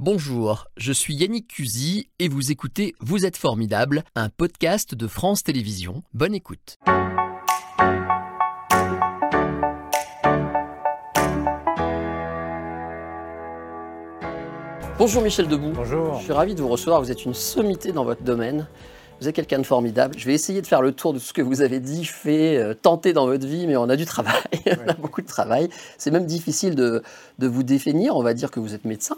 Bonjour, je suis Yannick Cusy et vous écoutez Vous êtes formidable, un podcast de France Télévisions. Bonne écoute. Bonjour Michel Debout. Bonjour. Je suis ravi de vous recevoir. Vous êtes une sommité dans votre domaine. Vous êtes quelqu'un de formidable. Je vais essayer de faire le tour de tout ce que vous avez dit, fait, euh, tenté dans votre vie, mais on a du travail. on a beaucoup de travail. C'est même difficile de, de vous définir. On va dire que vous êtes médecin.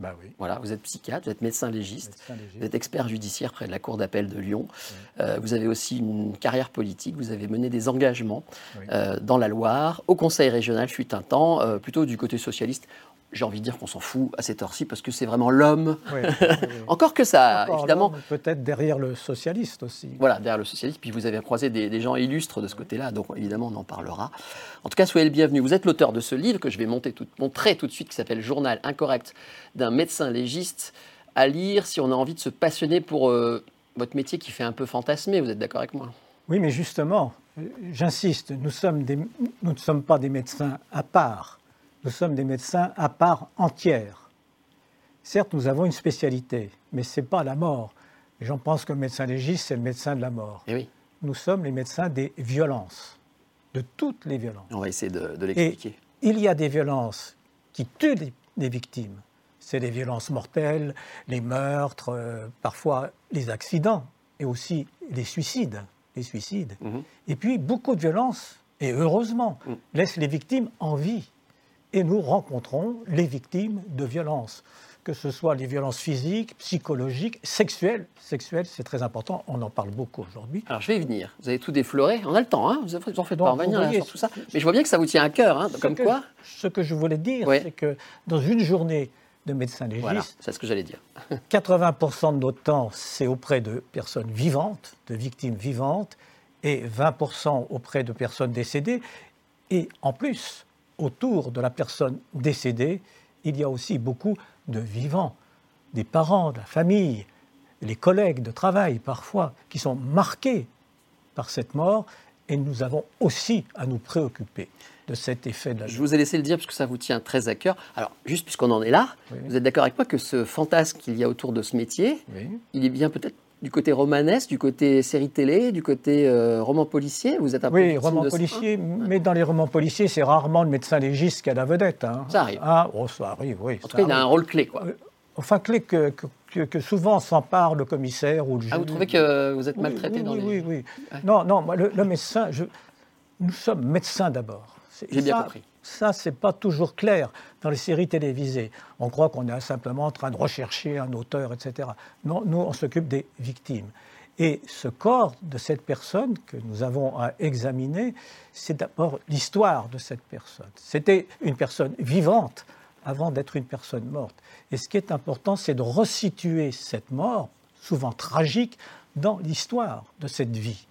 Bah oui. Voilà, vous êtes psychiatre, vous êtes médecin légiste, médecin légiste. vous êtes expert judiciaire près de la Cour d'appel de Lyon. Euh, vous avez aussi une carrière politique, vous avez mené des engagements Oui. euh, dans la Loire, au Conseil régional fut un temps, euh, plutôt du côté socialiste. J'ai envie de dire qu'on s'en fout à cette heure-ci parce que c'est vraiment l'homme. Oui, oui, oui. Encore que ça, Encore évidemment, Peut-être derrière le socialiste aussi. voilà, derrière le socialiste, puis vous avez croisé des, des gens illustres de ce côté-là, donc évidemment on en parlera. En tout cas, soyez le bienvenu. Vous êtes l'auteur de ce livre que je vais monter tout- montrer tout de suite, qui s'appelle Journal incorrect d'un médecin légiste, à lire si on a envie de se passionner pour euh, votre métier qui fait un peu fantasmer. Vous êtes d'accord avec moi? Oui, mais justement, euh, j'insiste, nous, sommes des- nous ne sommes pas des médecins à part. Nous sommes des médecins à part entière. Certes, nous avons une spécialité, mais ce n'est pas la mort. Les gens pensent que le médecin légiste, c'est le médecin de la mort. Eh oui, Nous sommes les médecins des violences, de toutes les violences. on va essayer de, l'expliquer. il y a des violences qui tuent les, les victimes. C'est les violences mortelles, les meurtres, euh, parfois les accidents et aussi les suicides. Les suicides. Mhm. Et puis beaucoup de violences, et heureusement, Mm. laissent les victimes en vie. Et nous rencontrons les victimes de violences, que ce soit les violences physiques, psychologiques, sexuelles. Sexuelles, c'est très important, on en parle beaucoup aujourd'hui. Alors je vais y venir. Vous avez tout défloré. On a le temps, hein vous en faites pas, on va vous venir là, voyez, sur tout ça. Mais je vois bien que ça vous tient à cœur. Hein, comme que- quoi Ce que je voulais dire, Oui. c'est que dans une journée de médecin légiste, Voilà, c'est ce que j'allais dire. 80% de notre temps, c'est auprès de personnes vivantes, de victimes vivantes, et 20% auprès de personnes décédées. Et en plus, autour de la personne décédée, il y a aussi beaucoup de vivants, des parents, de la famille, les collègues de travail parfois, qui sont marqués par cette mort, et nous avons aussi à nous préoccuper de cet effet de la Je vous ai laissé le dire parce que ça vous tient très à cœur. Alors, juste puisqu'on en est là, Oui. vous êtes d'accord avec moi que ce fantasme qu'il y a autour de ce métier, Oui. il est bien peut-être du côté romanesque, du côté série télé, du côté euh, roman policier Vous êtes un peu Oui, roman policier, mais dans les romans policiers, c'est rarement le médecin légiste qui a la vedette. hein. Ça arrive. Ah, oh, ça arrive, oui. En tout cas, il a un rôle clé, quoi. Euh, Enfin, clé que, que, que- que souvent s'empare le commissaire ou le juge. Ah, vous trouvez que vous êtes Oui, maltraité oui, dans oui, les... oui, oui. Non, non, moi, le, le médecin, je- nous sommes médecins d'abord. J'ai bien compris. Ça, c'est pas toujours clair dans les séries télévisées. On croit qu'on est simplement en train de rechercher un auteur, etc. Non, nous, on s'occupe des victimes. Et ce corps de cette personne que nous avons à examiner, c'est d'abord l'histoire de cette personne. C'était une personne vivante avant d'être une personne morte. Et ce qui est important, c'est de resituer cette mort, souvent tragique, dans l'histoire de cette vie.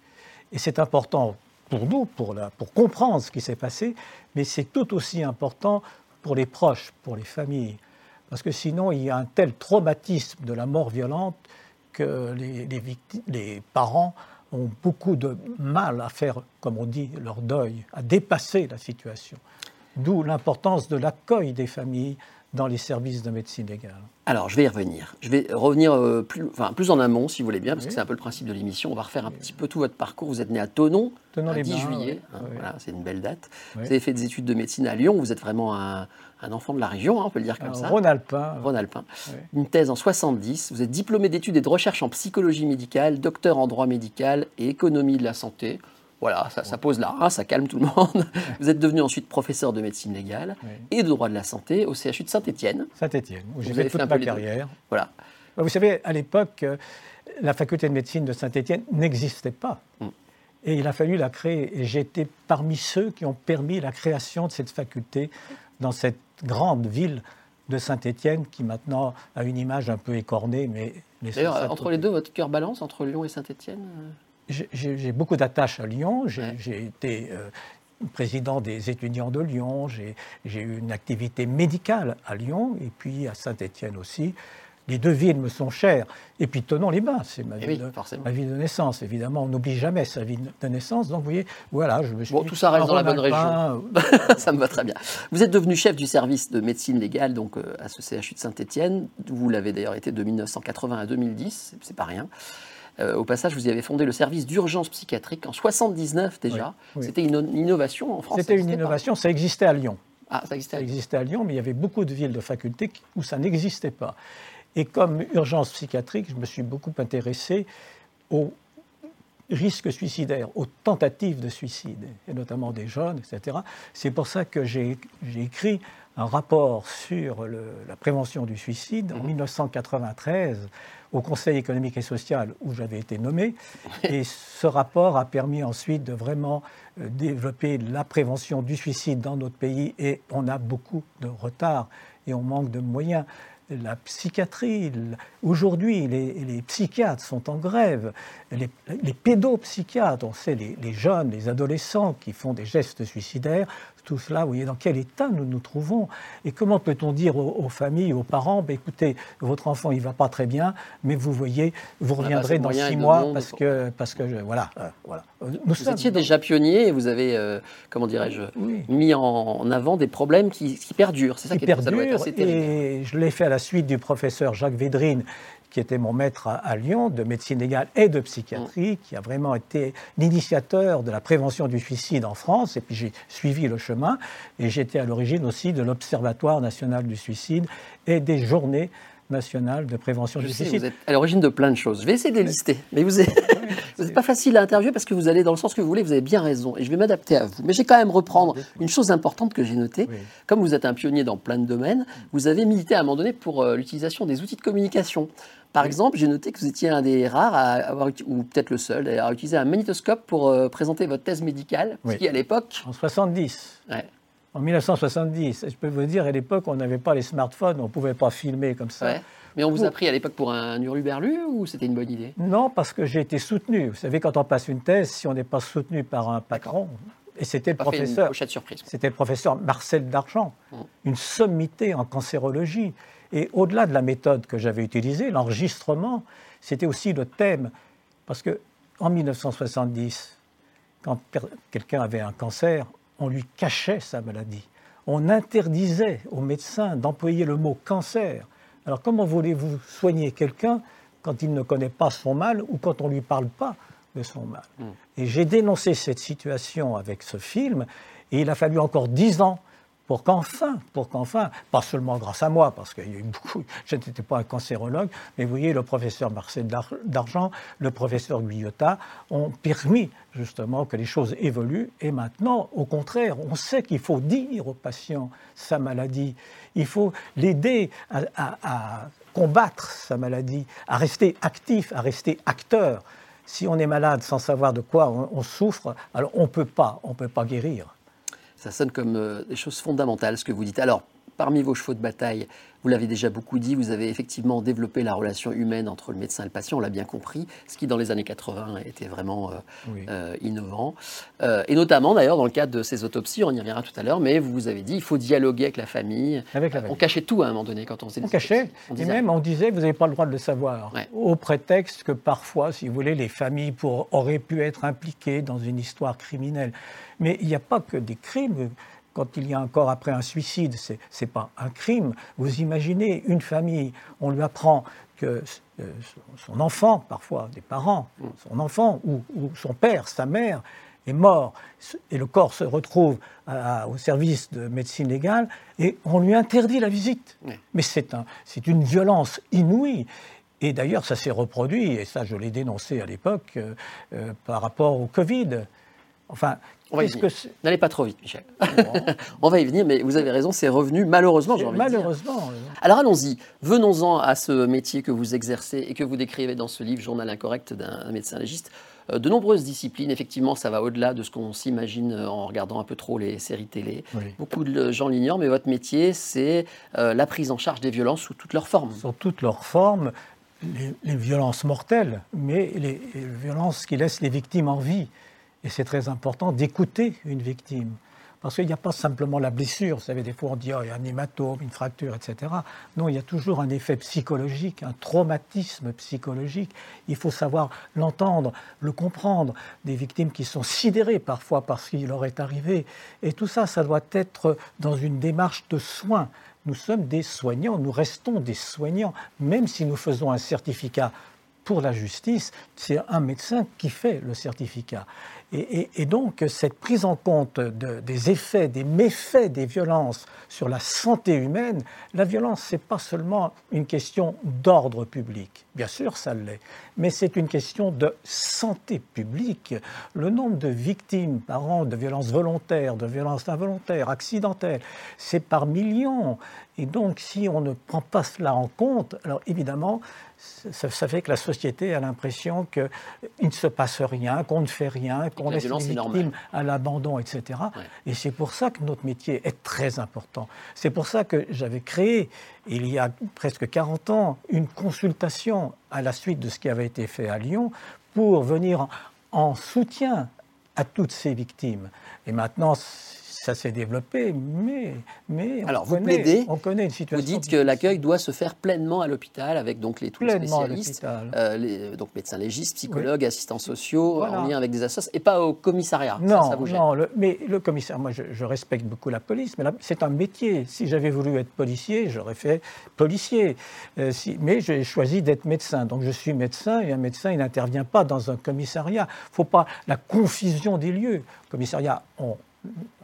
Et c'est important pour nous, pour, la- pour comprendre ce qui s'est passé, mais c'est tout aussi important pour les proches, pour les familles. Parce que sinon, il y a un tel traumatisme de la mort violente que les, les victi- les parents ont beaucoup de mal à faire, comme on dit, leur deuil, à dépasser la situation. D'où l'importance de l'accueil des familles dans les services de médecine légale. Alors, je vais y revenir. Je vais revenir euh, plus, enfin, plus en amont, si vous voulez bien, parce que c'est un peu le principe de l'émission. On va refaire un petit peu tout votre parcours. Vous êtes né à Tonon, le Thonon-les-Bains, 10 juillet. oui. hein. Voilà, c'est une belle date. Vous avez fait des études de médecine à Lyon. Vous êtes vraiment un, un enfant de la région, hein, on peut le dire comme ça. Rhône-Alpin, Rhône-Alpin. Une thèse en 70. Vous êtes diplômé d'études et de recherche en psychologie médicale, docteur en droit médical et économie de la santé. Voilà, ça, ça pose là, hein, ça calme tout le monde. Vous êtes devenu ensuite professeur de médecine légale Oui. et de droit de la santé au CHU de Saint-Étienne. Saint-Étienne, où j'ai fait toute un ma carrière. Voilà. Vous savez, à l'époque, euh, la faculté de médecine de Saint-Étienne n'existait pas. Mm. Et il a fallu la créer. Et été parmi ceux qui ont permis la création de cette faculté dans cette grande ville de Saint-Étienne qui maintenant a une image un peu écornée. Mais mais D'ailleurs, euh, entre les deux, votre cœur balance entre Lyon et Saint-Étienne J'ai- beaucoup d'attaches à Lyon. J'ai été euh, président des étudiants de Lyon. J'ai eu une activité médicale à Lyon et puis à Saint-Étienne aussi. les deux villes me sont chères. Et puis tenons les bains, c'est ma, Eh vie oui, ma vie de naissance. Évidemment, on n'oublie jamais sa vie de naissance. Donc vous voyez, voilà, je me suis Bon, dit, tout ça reste dans la bonne Rhône-Alpin, ça me va très bien. Vous êtes devenu chef du service de médecine légale donc, euh, à ce CHU de Saint-Étienne. Vous l'avez d'ailleurs été de 1980 à 2010, c'est pas rien. Euh, au passage, vous y avez fondé le service d'urgence psychiatrique en 79 déjà. Oui, oui. C'était une, innovation en France. C'était une pas innovation, ça existait à Lyon. Ah, ça existait. Ça existait à Lyon, mais il y avait beaucoup de villes de facultés où ça n'existait pas. Et comme urgence psychiatrique, je me suis beaucoup intéressé aux risques suicidaires, aux tentatives de suicide, et notamment des jeunes, etc. C'est pour ça que j'ai écrit un rapport sur le- la prévention du suicide en 1993 au Conseil économique et social où j'avais été nommé. Et ce rapport a permis ensuite de vraiment euh, développer la prévention du suicide dans notre pays et on a beaucoup de retard et on manque de moyens. La psychiatrie, aujourd'hui, les, psychiatres sont en grève. Les, pédopsychiatres, on sait, les jeunes, les adolescents qui font des gestes suicidaires, tout cela, vous voyez dans quel état nous nous trouvons. Et comment peut-on dire aux, aux familles, aux parents, Ben, écoutez, votre enfant, il ne va pas très bien, mais vous voyez, vous pas assez reviendrez dans six mois monde parce que, parce que je- voilà, euh, voilà. Nous Vous étiez déjà pionnier et vous avez, euh, comment dirais-je, Oui. mis en, avant des problèmes qui, qui perdurent. C'est ça qui qui est, ça doit être perdure assez terrible. et je l'ai fait à la suite du professeur Jacques Védrine qui était mon maître à, à Lyon de médecine légale et de psychiatrie, qui a vraiment été l'initiateur de la prévention du suicide en France. Et puis j'ai suivi le chemin et j'étais à l'origine aussi de l'Observatoire national du suicide et des journées nationales de prévention Je du sais, suicide. vous êtes à l'origine de plein de choses. Je vais essayer de les lister. Mais vous êtes, vous n'êtes pas facile à interviewer parce que vous allez dans le sens que vous voulez, vous avez bien raison. Et je vais m'adapter à vous. Mais j'ai quand même reprendre une chose importante que j'ai notée. Oui. Comme vous êtes un pionnier dans plein de domaines, vous avez milité à un moment donné pour euh, l'utilisation des outils de communication. Par exemple, j'ai noté que vous étiez un des rares à avoir, ou peut-être le seul, d'ailleurs, à utiliser un magnétoscope pour euh, présenter votre thèse médicale. Ce Oui. qui, à l'époque, En 70. ouais, En 1970, je peux vous dire, à l'époque, on n'avait pas les smartphones, on ne pouvait pas filmer comme ça. ouais. Mais on vous a pris à l'époque pour un hurluberlu ou c'était une bonne idée? Non, parce que j'ai été soutenu. Vous savez, quand on passe une thèse, si on n'est pas soutenu par un patron, et c'était le professeur, c'était le professeur Marcel Dargent, une sommité en cancérologie. Et au-delà de la méthode que j'avais utilisée, l'enregistrement, c'était aussi le thème. Parce que en 1970, quand quelqu'un avait un cancer, on lui cachait sa maladie. On interdisait aux médecins d'employer le mot cancer. Alors comment voulez-vous soigner quelqu'un quand il ne connaît pas son mal ou quand on ne lui parle pas de son mal? Et j'ai dénoncé cette situation avec ce film et il a fallu encore dix ans pour qu'enfin, pour qu'enfin, pas seulement grâce à moi, parce qu'il y a beaucoup, je n'étais pas un cancérologue, mais vous voyez, le professeur Marcel Dar- Dargent, le professeur Guyotat ont permis justement que les choses évoluent. Et maintenant, au contraire, on sait qu'il faut dire au patient sa maladie, il faut l'aider à, combattre sa maladie, à rester actif, à rester acteur. Si on est malade sans savoir de quoi on, souffre, alors on peut pas, on peut pas guérir. Ça sonne comme euh, des choses fondamentales, ce que vous dites. Alors, parmi vos chevaux de bataille, vous l'avez déjà beaucoup dit, vous avez effectivement développé la relation humaine entre le médecin et le patient, on l'a bien compris, ce qui dans les années 80 était vraiment euh, Oui. euh, innovant. Euh, et notamment d'ailleurs dans le cadre de ces autopsies, on y reviendra tout à l'heure, mais vous vous avez dit il faut dialoguer avec la famille. Avec la famille. On cachait tout à un moment donné quand on faisait On cachait. On et disait- même on disait, vous n'avez pas le droit de le savoir, Ouais. au prétexte que parfois, si vous voulez, les familles pour- auraient pu être impliquées dans une histoire criminelle. Mais il n'y a pas que des crimes. Quand il y a un corps après un suicide, ce n'est pas un crime. Vous imaginez une famille, on lui apprend que euh, son enfant, parfois des parents, son enfant ou, ou son père, sa mère, est mort et le corps se retrouve à- au service de médecine légale et on lui interdit la visite. Mais c'est un, c'est une violence inouïe. Et d'ailleurs, ça s'est reproduit, et ça je l'ai dénoncé à l'époque, euh, euh, par rapport au Covid. Enfin, On va y venir. N'allez pas trop vite, Michel. on va y venir, mais vous avez raison, c'est revenu malheureusement, de dire. Malheureusement. Alors allons-y, venons-en à ce métier que vous exercez et que vous décrivez dans ce livre, Journal incorrect d'un médecin légiste. Euh, De nombreuses disciplines, effectivement, ça va au-delà de ce qu'on s'imagine euh, en regardant un peu trop les séries télé. Oui. Beaucoup de gens l'ignorent, mais votre métier, c'est euh, la prise en charge des violences sous toutes leurs formes. Sous toutes leurs formes, les, les violences mortelles, mais les, les violences qui laissent les victimes en vie. Et c'est très important d'écouter une victime. Parce qu'il n'y a pas simplement la blessure. Vous savez, des fois on dit oh, il y a un hématome, une fracture, etc. Non, il y a toujours un effet psychologique, un traumatisme psychologique. Il faut savoir l'entendre, le comprendre. Des victimes qui sont sidérées parfois par ce qui leur est arrivé. Et tout ça, ça doit être dans une démarche de soins. Nous sommes des soignants, nous restons des soignants, même si nous faisons un certificat pour la justice, c'est un médecin qui fait le certificat. Et, donc, cette prise en compte des effets, des méfaits des violences sur la santé humaine, la violence, ce n'est pas seulement une question d'ordre public. Bien sûr, ça l'est. Mais c'est une question de santé publique. Le nombre de victimes par an de violences volontaires, de violences involontaires, accidentelles, c'est par millions. Et donc, si on ne prend pas cela en compte, alors évidemment, ça, fait que la société a l'impression qu'il ne se passe rien, qu'on ne fait rien, qu'on laisse les victimes à l'abandon, etc. Et c'est pour ça que notre métier est très important. C'est pour ça que j'avais créé, il y a presque 40 ans, une consultation à la suite de ce qui avait été fait à Lyon pour venir en soutien à toutes ces victimes. Et maintenant, ça s'est développé, mais, mais Alors, vous plaidez, on connaît une situation. Vous dites que l'accueil doit se faire pleinement à l'hôpital avec donc les, tous les spécialistes, euh, les, donc médecins légistes, psychologues, assistants sociaux, en lien avec des associations, et pas au commissariat. Non, non mais le commissaire, moi je, respecte beaucoup la police, mais c'est un métier. Si j'avais voulu être policier, j'aurais fait policier. Euh, si, mais j'ai choisi d'être médecin, donc je suis médecin, et un médecin, il n'intervient pas dans un commissariat. Il ne faut pas la confusion des lieux. Commissariat, on,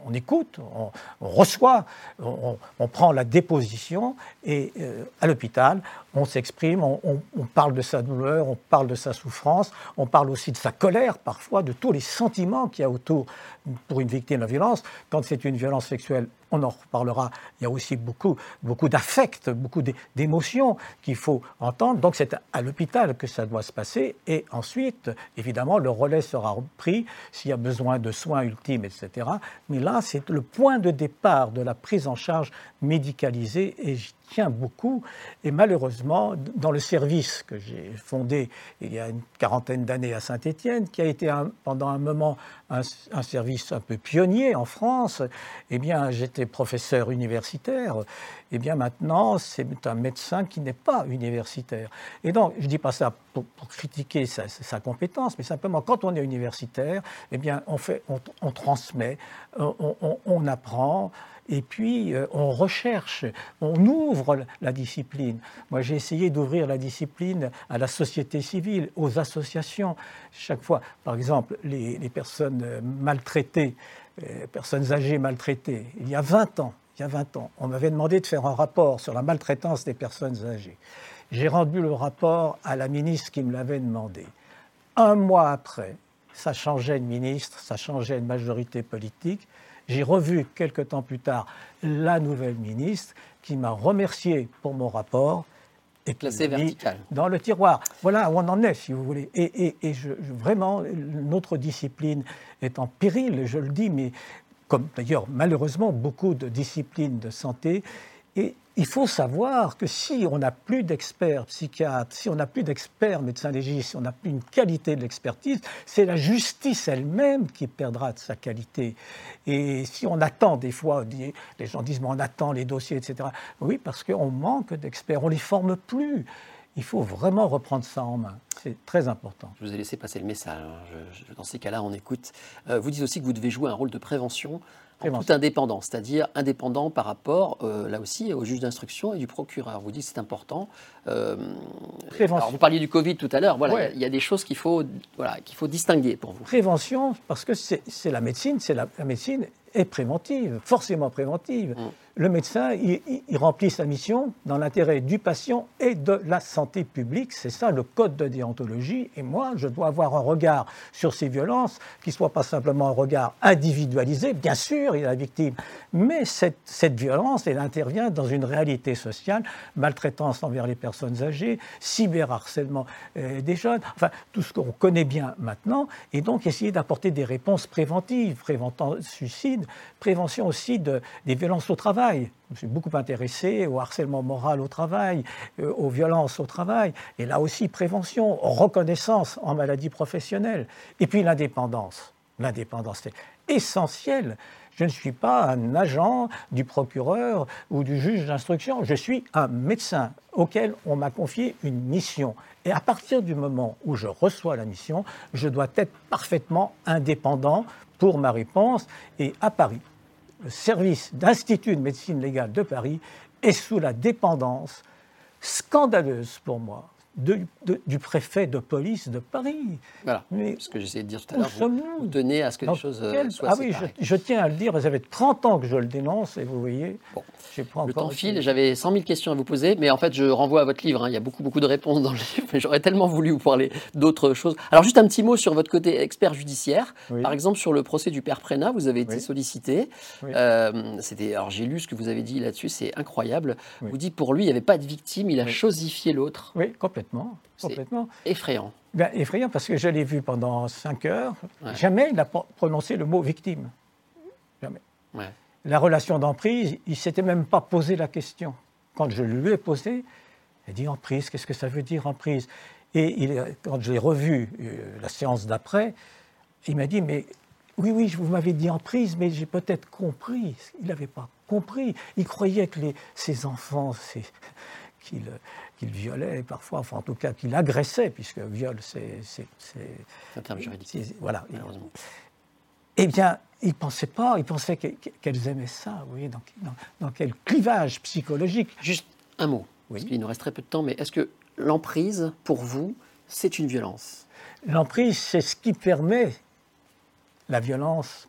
on écoute, on, reçoit, on, prend la déposition et euh, à l'hôpital, on s'exprime, on, parle de sa douleur, on parle de sa souffrance, on parle aussi de sa colère parfois, de tous les sentiments qu'il y a autour pour une victime de violence. Quand c'est une violence sexuelle, on en reparlera, il y a aussi beaucoup, beaucoup d'affects, beaucoup d'émotions qu'il faut entendre. Donc c'est à l'hôpital que ça doit se passer. Et ensuite, évidemment, le relais sera pris s'il y a besoin de soins ultimes, etc. Mais là, c'est le point de départ de la prise en charge médicalisée et j'y tiens beaucoup. Et malheureusement, dans le service que j'ai fondé il y a une quarantaine d'années à Saint-Étienne, qui a été pendant un moment un, service un peu pionnier en France, eh bien, j'étais professeur universitaire. Eh bien, maintenant, c'est un médecin qui n'est pas universitaire. Et donc, je ne dis pas ça pour, critiquer sa, compétence, mais simplement, quand on est universitaire, eh bien, on, fait, on, transmet, on apprend et puis euh, on recherche, on ouvre la discipline. Moi, j'ai essayé d'ouvrir la discipline à la société civile, aux associations. Chaque fois, par exemple, les, personnes maltraitées, les personnes âgées maltraitées, il y a 20 ans, il y a 20 ans, on m'avait demandé de faire un rapport sur la maltraitance des personnes âgées. J'ai rendu le rapport à la ministre qui me l'avait demandé. Un mois après, ça changeait de ministre, ça changeait de majorité politique. J'ai revu quelque temps plus tard la nouvelle ministre qui m'a remercié pour mon rapport et classé vertical dans le tiroir. Voilà où on en est, si vous voulez. Et, vraiment, notre discipline est en péril, je le dis, mais comme d'ailleurs malheureusement beaucoup de disciplines de santé. Et il faut savoir que si on n'a plus d'experts psychiatres, si on n'a plus d'experts médecins légistes, si on n'a plus une qualité de l'expertise, c'est la justice elle-même qui perdra de sa qualité. Et si on attend des fois, les gens disent mais on attend les dossiers, etc. Oui, parce qu'on manque d'experts, on ne les forme plus. Il faut vraiment reprendre ça en main. C'est très important. Je vous ai laissé passer le message. Hein. dans ces cas-là, on écoute. Euh, vous dites aussi que vous devez jouer un rôle de prévention en toute indépendance, c'est-à-dire indépendant par rapport, euh, là aussi, au juge d'instruction et du procureur. Vous dites c'est important. Euh, vous parliez du Covid tout à l'heure. Voilà, il y, a des choses qu'il faut, voilà, qu'il faut distinguer pour vous. Prévention, parce que c'est la médecine, c'est la, la, médecine est préventive, forcément préventive. Mm le médecin, il, remplit sa mission dans l'intérêt du patient et de la santé publique. C'est ça le code de déontologie. Et moi, je dois avoir un regard sur ces violences qui soit pas simplement un regard individualisé. Bien sûr, il y a la victime, mais cette, cette violence, elle intervient dans une réalité sociale, maltraitance envers les personnes âgées, cyberharcèlement euh, des jeunes, enfin, tout ce qu'on connaît bien maintenant. Et donc, essayer d'apporter des réponses préventives, préventant suicide, prévention aussi de, des violences au travail je me suis beaucoup intéressé au harcèlement moral au travail, euh, aux violences au travail, et là aussi prévention, reconnaissance en maladie professionnelle, et puis l'indépendance. L'indépendance, c'est essentiel. Je ne suis pas un agent du procureur ou du juge d'instruction. Je suis un médecin auquel on m'a confié une mission. Et à partir du moment où je reçois la mission, je dois être parfaitement indépendant pour ma réponse. Et à Paris, le service d'Institut de médecine légale de Paris est sous la dépendance scandaleuse pour moi du préfet de police de Paris. Voilà, Mais ce que j'essayais de dire tout à l'heure. Vous, vous, tenez à ce que les choses euh, soient Ah oui, je, tiens à le dire, ça fait 30 ans que je le dénonce, et vous voyez, bon. Pas Le temps file, j'avais 100 000 questions à vous poser, mais en fait, je renvoie à votre livre, hein. il y a beaucoup, beaucoup de réponses dans le livre, mais j'aurais tellement voulu vous parler d'autres choses. Alors, juste un petit mot sur votre côté expert judiciaire. Par exemple, sur le procès du père Prénat, vous avez été sollicité. Euh, c'était, alors, j'ai lu ce que vous avez dit là-dessus, c'est incroyable. Vous dites, pour lui, il n'y avait pas de victime, il a chosifié l'autre. Oui, complètement complètement. Effrayant. Ben, effrayant parce que je l'ai vu pendant cinq heures. Jamais il n'a prononcé le mot victime. Jamais. La relation d'emprise, il ne s'était même pas posé la question. Quand je lui ai posé, il a dit emprise, qu'est-ce que ça veut dire emprise? Et il, quand je l'ai revu euh, la séance d'après, il m'a dit mais oui, oui, vous m'avez dit emprise, mais j'ai peut-être compris. Il n'avait pas compris. Il croyait que les, ses enfants, qu'il qu'il violait parfois, enfin en tout cas qu'il agressait, puisque viol c'est. C'est un terme juridique. Voilà. Malheureusement. Eh bien, il ne pensait pas, il pensait qu'elles aimaient ça, vous voyez, dans, dans, quel clivage psychologique. Juste un mot, oui. parce qu'il nous reste très peu de temps, mais est-ce que l'emprise, pour vous, c'est une violence? L'emprise, c'est ce qui permet la violence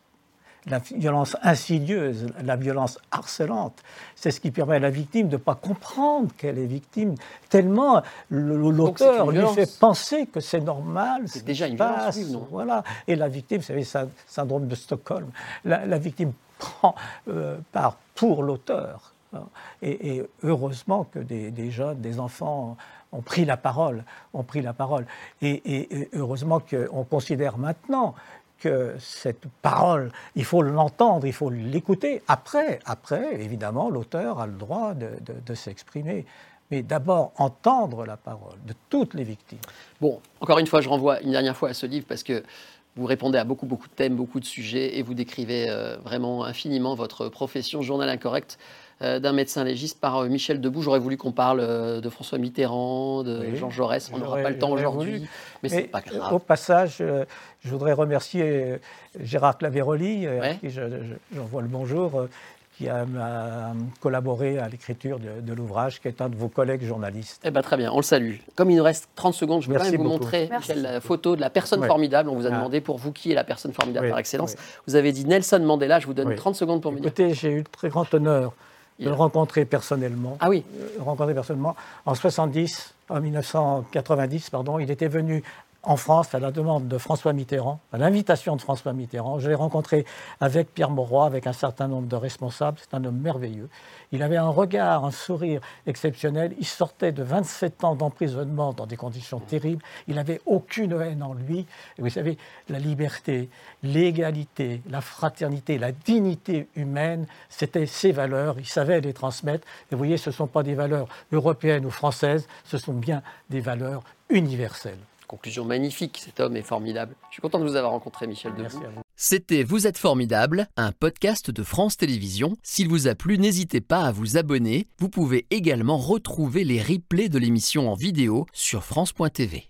la violence insidieuse, la violence harcelante. C'est ce qui permet à la victime de ne pas comprendre qu'elle est victime, tellement l'auteur lui fait penser que c'est normal. C'est déjà une violence, non Voilà. Et la victime, vous savez, c'est syndrome de Stockholm. La, victime prend euh, part pour l'auteur. Et, heureusement que des, jeunes, des enfants ont pris la parole, ont pris la parole. Et, et heureusement qu'on considère maintenant que cette parole, il faut l'entendre, il faut l'écouter. Après, après, évidemment, l'auteur a le droit de, s'exprimer. Mais d'abord, entendre la parole de toutes les victimes. Bon, encore une fois, je renvoie une dernière fois à ce livre parce que vous répondez à beaucoup, beaucoup de thèmes, beaucoup de sujets et vous décrivez euh, vraiment infiniment votre profession, journal incorrect d'un médecin légiste par euh, Michel Debout. J'aurais voulu qu'on parle de François Mitterrand, de Jean Jaurès. On n'aura pas le temps aujourd'hui, mais c'est pas grave. Au passage, je voudrais remercier Gérard Claveroli, à qui j'envoie le bonjour qui a, collaboré à l'écriture de, l'ouvrage, qui est un de vos collègues journalistes. Eh bien, très bien, on le salue. Comme il nous reste 30 secondes, je voudrais quand même vous montrer la photo de la personne formidable. On vous a ah. demandé pour vous qui est la personne formidable par excellence. Vous avez dit Nelson Mandela, je vous donne 30 secondes pour me dire. Écoutez, j'ai eu le très grand honneur de le rencontrer personnellement. Ah oui euh, Rencontrer personnellement. En 70, en 1990, pardon, il était venu en France à la demande de François Mitterrand, à l'invitation de François Mitterrand. Je l'ai rencontré avec Pierre Mauroy, avec un certain nombre de responsables. C'est un homme merveilleux. Il avait un regard, un sourire exceptionnel. Il sortait de 27 ans d'emprisonnement dans des conditions terribles. Il n'avait aucune haine en lui. Vous savez, la liberté, l'égalité, la fraternité, la dignité humaine, c'était ses valeurs. Il savait les transmettre. Et vous voyez, ce ne sont pas des valeurs européennes ou françaises, ce sont bien des valeurs universelles. Conclusion magnifique, cet homme est formidable. Je suis content de vous avoir rencontré, Michel Debout. C'était Vous êtes formidable, un podcast de France Télévisions. S'il vous a plu, n'hésitez pas à vous abonner. Vous pouvez également retrouver les replays de l'émission en vidéo sur France.tv.